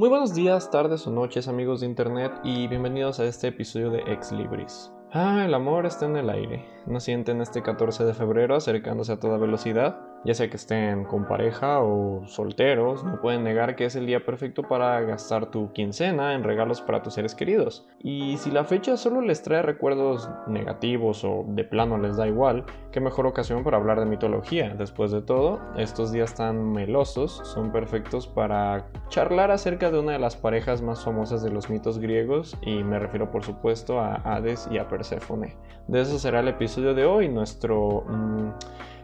Muy buenos días, tardes o noches amigos de internet y bienvenidos a este episodio de Ex Libris. Ah, el amor está en el aire. ¿No sienten este 14 de febrero acercándose a toda velocidad? Ya sea que estén con pareja o solteros, no pueden negar que es el día perfecto para gastar tu quincena en regalos para tus seres queridos. Y si la fecha solo les trae recuerdos negativos o de plano les da igual, qué mejor ocasión para hablar de mitología. Después de todo, estos días tan melosos son perfectos para charlar acerca de una de las parejas más famosas de los mitos griegos y me refiero por supuesto a Hades y a Perséfone. De eso será el episodio de hoy, nuestro... Mm,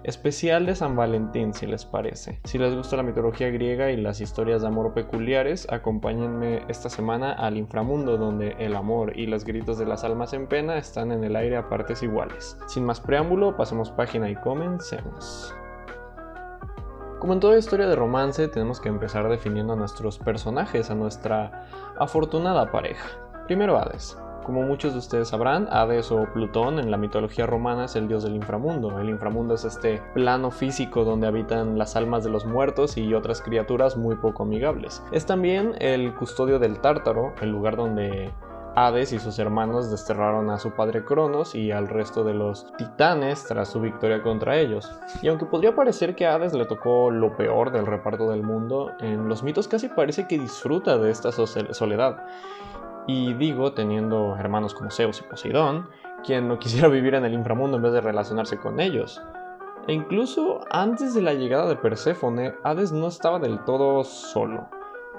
especial de San Valentín, si les parece. Si les gusta la mitología griega y las historias de amor peculiares, acompáñenme esta semana al inframundo, donde el amor y los gritos de las almas en pena están en el aire a partes iguales. Sin más preámbulo, pasemos página y comencemos. Como en toda historia de romance, tenemos que empezar definiendo a nuestros personajes, a nuestra afortunada pareja. Primero Hades. Como muchos de ustedes sabrán, Hades o Plutón en la mitología romana es el dios del inframundo. El inframundo es este plano físico donde habitan las almas de los muertos y otras criaturas muy poco amigables. Es también el custodio del Tártaro, el lugar donde Hades y sus hermanos desterraron a su padre Cronos y al resto de los titanes tras su victoria contra ellos. Y aunque podría parecer que a Hades le tocó lo peor del reparto del mundo, en los mitos casi parece que disfruta de esta soledad. Y digo, teniendo hermanos como Zeus y Poseidón, quien no quisiera vivir en el inframundo en vez de relacionarse con ellos. E incluso antes de la llegada de Perséfone, Hades no estaba del todo solo.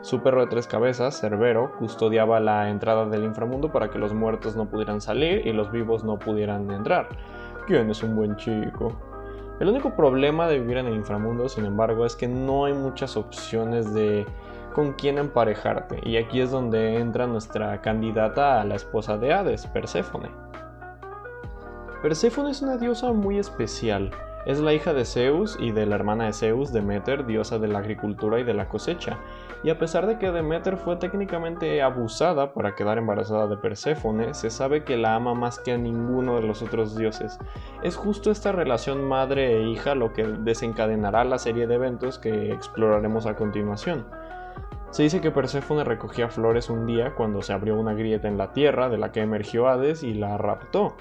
Su perro de tres cabezas, Cerbero, custodiaba la entrada del inframundo para que los muertos no pudieran salir y los vivos no pudieran entrar. ¿Quién es un buen chico? El único problema de vivir en el inframundo, sin embargo, es que no hay muchas opciones de con quién emparejarte, y aquí es donde entra nuestra candidata a la esposa de Hades, Perséfone. Perséfone es una diosa muy especial. Es la hija de Zeus y de la hermana de Zeus, Demeter, diosa de la agricultura y de la cosecha. Y a pesar de que Demeter fue técnicamente abusada para quedar embarazada de Perséfone, se sabe que la ama más que a ninguno de los otros dioses. Es justo esta relación madre e hija lo que desencadenará la serie de eventos que exploraremos a continuación. Se dice que Perséfone recogía flores un día cuando se abrió una grieta en la tierra de la que emergió Hades y la raptó.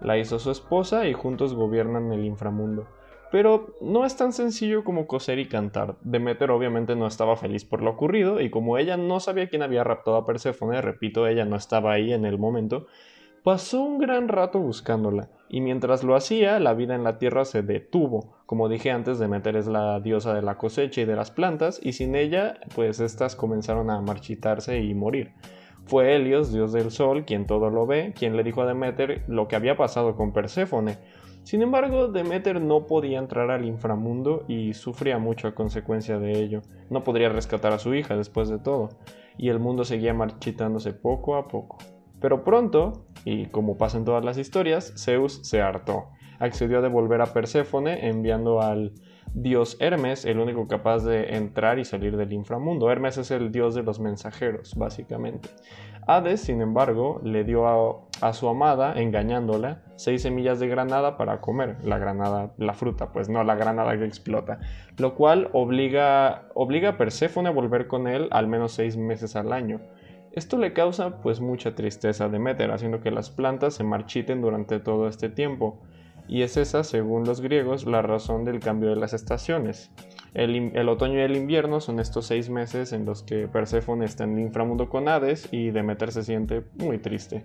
La hizo su esposa y juntos gobiernan el inframundo. Pero no es tan sencillo como coser y cantar. Demeter obviamente no estaba feliz por lo ocurrido y como ella no sabía quién había raptado a Perséfone, repito, ella no estaba ahí en el momento, pasó un gran rato buscándola y mientras lo hacía, la vida en la tierra se detuvo. Como dije antes, Demeter es la diosa de la cosecha y de las plantas, y sin ella, pues estas comenzaron a marchitarse y morir. Fue Helios, dios del sol, quien todo lo ve, quien le dijo a Demeter lo que había pasado con Perséfone. Sin embargo, Demeter no podía entrar al inframundo y sufría mucho a consecuencia de ello. No podría rescatar a su hija después de todo, y el mundo seguía marchitándose poco a poco. Pero pronto, y como pasa en todas las historias, Zeus se hartó. Accedió a devolver a Perséfone enviando al dios Hermes, el único capaz de entrar y salir del inframundo. Hermes es el dios de los mensajeros, básicamente. Hades, sin embargo, le dio a, su amada, engañándola, seis semillas de granada para comer. La granada, la fruta, pues no la granada que explota. Lo cual obliga, obliga a Perséfone a volver con él al menos seis meses al año. Esto le causa pues mucha tristeza a Demeter, haciendo que las plantas se marchiten durante todo este tiempo. Y es esa, según los griegos, la razón del cambio de las estaciones. El, otoño y el invierno son estos seis meses en los que Perséfone está en el inframundo con Hades y Demeter se siente muy triste.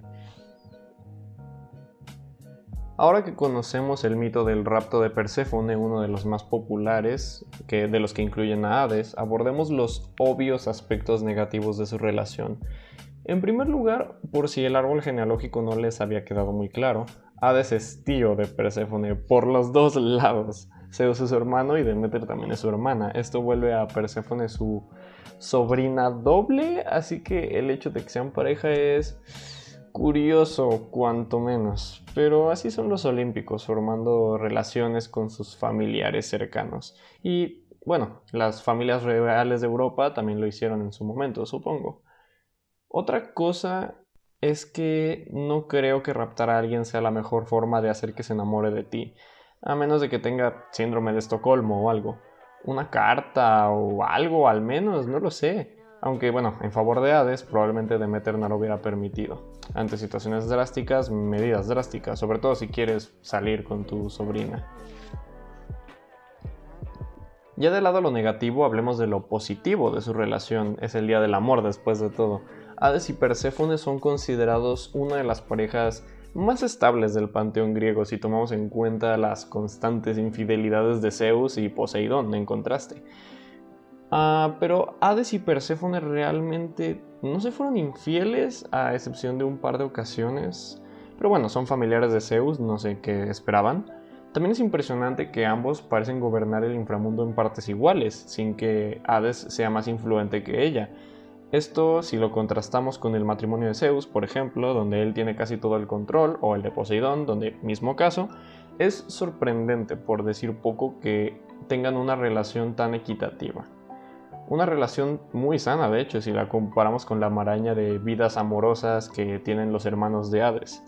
Ahora que conocemos el mito del rapto de Perséfone, uno de los más populares, que, de los que incluyen a Hades, abordemos los obvios aspectos negativos de su relación. En primer lugar, por si el árbol genealógico no les había quedado muy claro, Hades es tío de Perséfone por los dos lados. Zeus es su hermano y Demeter también es su hermana. Esto vuelve a Perséfone su sobrina doble, así que el hecho de que sean pareja es curioso, cuanto menos. Pero así son los olímpicos, formando relaciones con sus familiares cercanos. Y bueno, las familias reales de Europa también lo hicieron en su momento, supongo. Otra cosa es que no creo que raptar a alguien sea la mejor forma de hacer que se enamore de ti, a menos de que tenga síndrome de Estocolmo o algo. Una carta o algo al menos, no lo sé. Aunque bueno, en favor de Hades, probablemente Demeter no lo hubiera permitido. Ante situaciones drásticas, medidas drásticas, sobre todo si quieres salir con tu sobrina. Ya del lado lo negativo, hablemos de lo positivo de su relación. Es el día del amor después de todo. Hades y Perséfone son considerados una de las parejas más estables del panteón griego si tomamos en cuenta las constantes infidelidades de Zeus y Poseidón en contraste. Ah, pero Hades y Perséfone realmente no se fueron infieles a excepción de un par de ocasiones. Pero bueno, son familiares de Zeus, no sé qué esperaban. También es impresionante que ambos parecen gobernar el inframundo en partes iguales, sin que Hades sea más influente que ella. Esto si lo contrastamos con el matrimonio de Zeus, por ejemplo, donde él tiene casi todo el control, o el de Poseidón, donde mismo caso, es sorprendente, por decir poco, que tengan una relación tan equitativa. Una relación muy sana, de hecho, si la comparamos con la maraña de vidas amorosas que tienen los hermanos de Hades.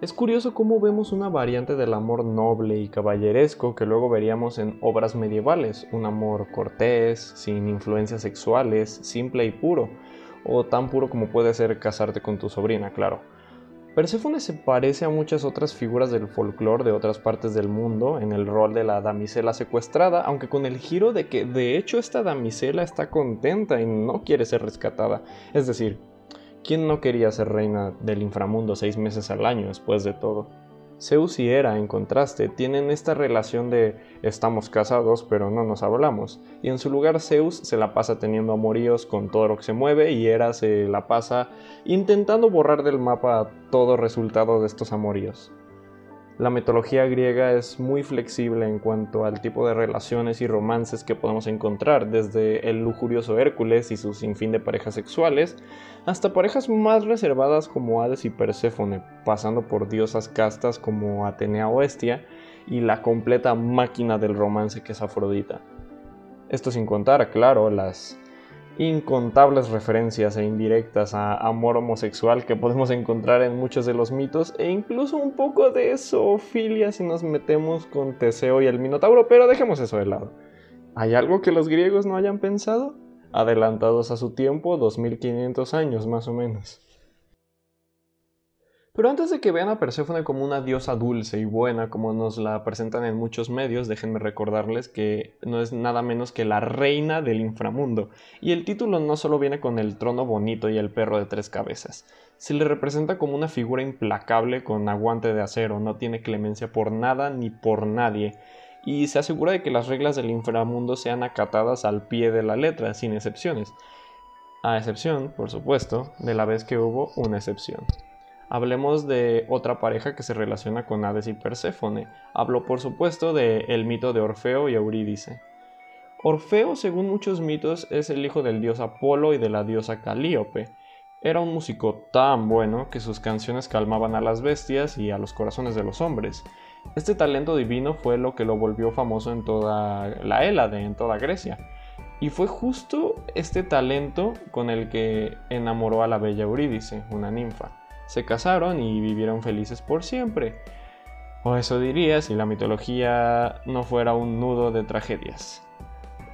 Es curioso cómo vemos una variante del amor noble y caballeresco que luego veríamos en obras medievales, un amor cortés, sin influencias sexuales, simple y puro, o tan puro como puede ser casarte con tu sobrina, claro. Perséfone se parece a muchas otras figuras del folclore de otras partes del mundo en el rol de la damisela secuestrada, aunque con el giro de que de hecho esta damisela está contenta y no quiere ser rescatada, es decir, ¿Quién no quería ser reina del inframundo seis meses al año después de todo? Zeus y Hera, en contraste, tienen esta relación de estamos casados pero no nos hablamos, y en su lugar Zeus se la pasa teniendo amoríos con todo lo que se mueve y Hera se la pasa intentando borrar del mapa todo resultado de estos amoríos. La mitología griega es muy flexible en cuanto al tipo de relaciones y romances que podemos encontrar, desde el lujurioso Hércules y su sinfín de parejas sexuales, hasta parejas más reservadas como Hades y Perséfone, pasando por diosas castas como Atenea o Hestia, y la completa máquina del romance que es Afrodita. Esto sin contar, claro, las incontables referencias e indirectas a amor homosexual que podemos encontrar en muchos de los mitos e incluso un poco de zoofilia si nos metemos con Teseo y el Minotauro, pero dejemos eso de lado. ¿Hay algo que los griegos no hayan pensado? Adelantados a su tiempo, 2500 años más o menos. Pero antes de que vean a Perséfone como una diosa dulce y buena, como nos la presentan en muchos medios, déjenme recordarles que no es nada menos que la reina del inframundo. Y el título no solo viene con el trono bonito y el perro de tres cabezas. Se le representa como una figura implacable con aguante de acero, no tiene clemencia por nada ni por nadie. Y se asegura de que las reglas del inframundo sean acatadas al pie de la letra, sin excepciones. A excepción, por supuesto, de la vez que hubo una excepción. Hablemos de otra pareja que se relaciona con Hades y Perséfone. Hablo por supuesto del el mito de Orfeo y Eurídice. Orfeo, según muchos mitos, es el hijo del dios Apolo y de la diosa Calíope. Era un músico tan bueno que sus canciones calmaban a las bestias y a los corazones de los hombres. Este talento divino fue lo que lo volvió famoso en toda la Hélade, en toda Grecia. Y fue justo este talento con el que enamoró a la bella Eurídice, una ninfa se casaron y vivieron felices por siempre. O eso diría si la mitología no fuera un nudo de tragedias.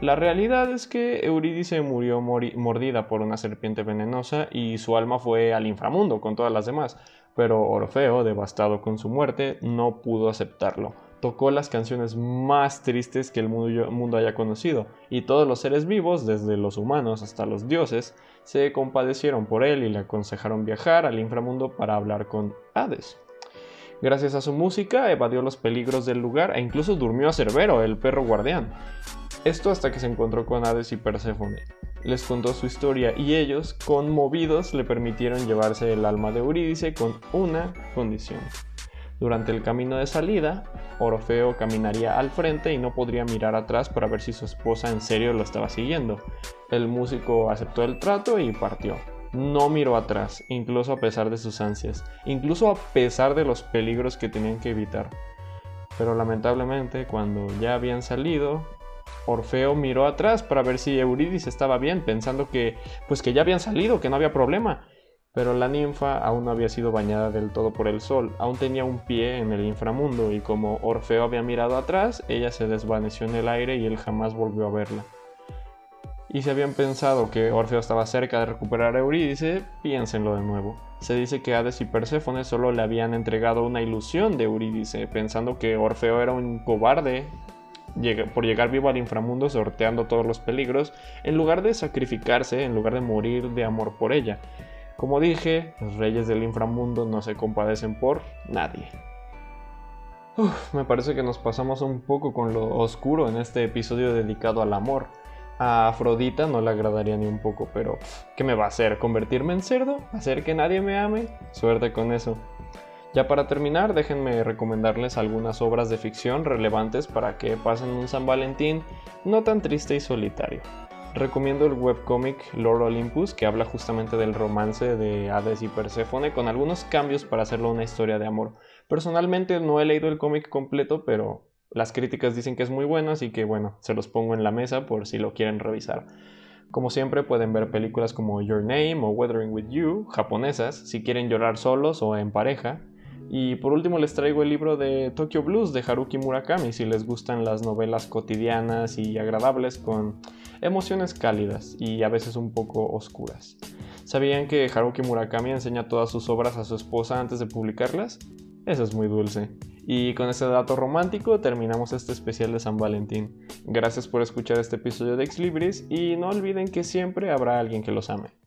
La realidad es que Eurídice murió mordida por una serpiente venenosa y su alma fue al inframundo con todas las demás, pero Orfeo, devastado con su muerte, no pudo aceptarlo. Tocó las canciones más tristes que el mundo haya conocido, y todos los seres vivos, desde los humanos hasta los dioses, se compadecieron por él y le aconsejaron viajar al inframundo para hablar con Hades. Gracias a su música evadió los peligros del lugar e incluso durmió a Cerbero, el perro guardián. Esto hasta que se encontró con Hades y Perséfone. Les contó su historia y ellos, conmovidos, le permitieron llevarse el alma de Eurídice con una condición. Durante el camino de salida, Orfeo caminaría al frente y no podría mirar atrás para ver si su esposa en serio lo estaba siguiendo. El músico aceptó el trato y partió. No miró atrás, incluso a pesar de sus ansias, incluso a pesar de los peligros que tenían que evitar. Pero lamentablemente, cuando ya habían salido, Orfeo miró atrás para ver si Eurídice estaba bien, pensando que pues que ya habían salido, que no había problema. Pero la ninfa aún no había sido bañada del todo por el sol, aún tenía un pie en el inframundo y como Orfeo había mirado atrás, ella se desvaneció en el aire y él jamás volvió a verla. Y si habían pensado que Orfeo estaba cerca de recuperar a Eurídice, piénsenlo de nuevo. Se dice que Hades y Perséfone solo le habían entregado una ilusión de Eurídice, pensando que Orfeo era un cobarde por llegar vivo al inframundo sorteando todos los peligros, en lugar de sacrificarse, en lugar de morir de amor por ella. Como dije, los reyes del inframundo no se compadecen por nadie. me parece que nos pasamos un poco con lo oscuro en este episodio dedicado al amor. A Afrodita no le agradaría ni un poco, pero ¿qué me va a hacer? ¿Convertirme en cerdo? ¿Hacer que nadie me ame? Suerte con eso. Ya para terminar, déjenme recomendarles algunas obras de ficción relevantes para que pasen un San Valentín no tan triste y solitario. Recomiendo el webcómic Lord Olympus, que habla justamente del romance de Hades y Perséfone, con algunos cambios para hacerlo una historia de amor. Personalmente no he leído el cómic completo, pero las críticas dicen que es muy bueno, así que bueno, se los pongo en la mesa por si lo quieren revisar. Como siempre pueden ver películas como Your Name o Weathering with You, japonesas, si quieren llorar solos o en pareja, y por último les traigo el libro de Tokyo Blues de Haruki Murakami si les gustan las novelas cotidianas y agradables con emociones cálidas y a veces un poco oscuras. ¿Sabían que Haruki Murakami enseña todas sus obras a su esposa antes de publicarlas? Eso es muy dulce. Y con ese dato romántico terminamos este especial de San Valentín. Gracias por escuchar este episodio de Ex Libris y no olviden que siempre habrá alguien que los ame.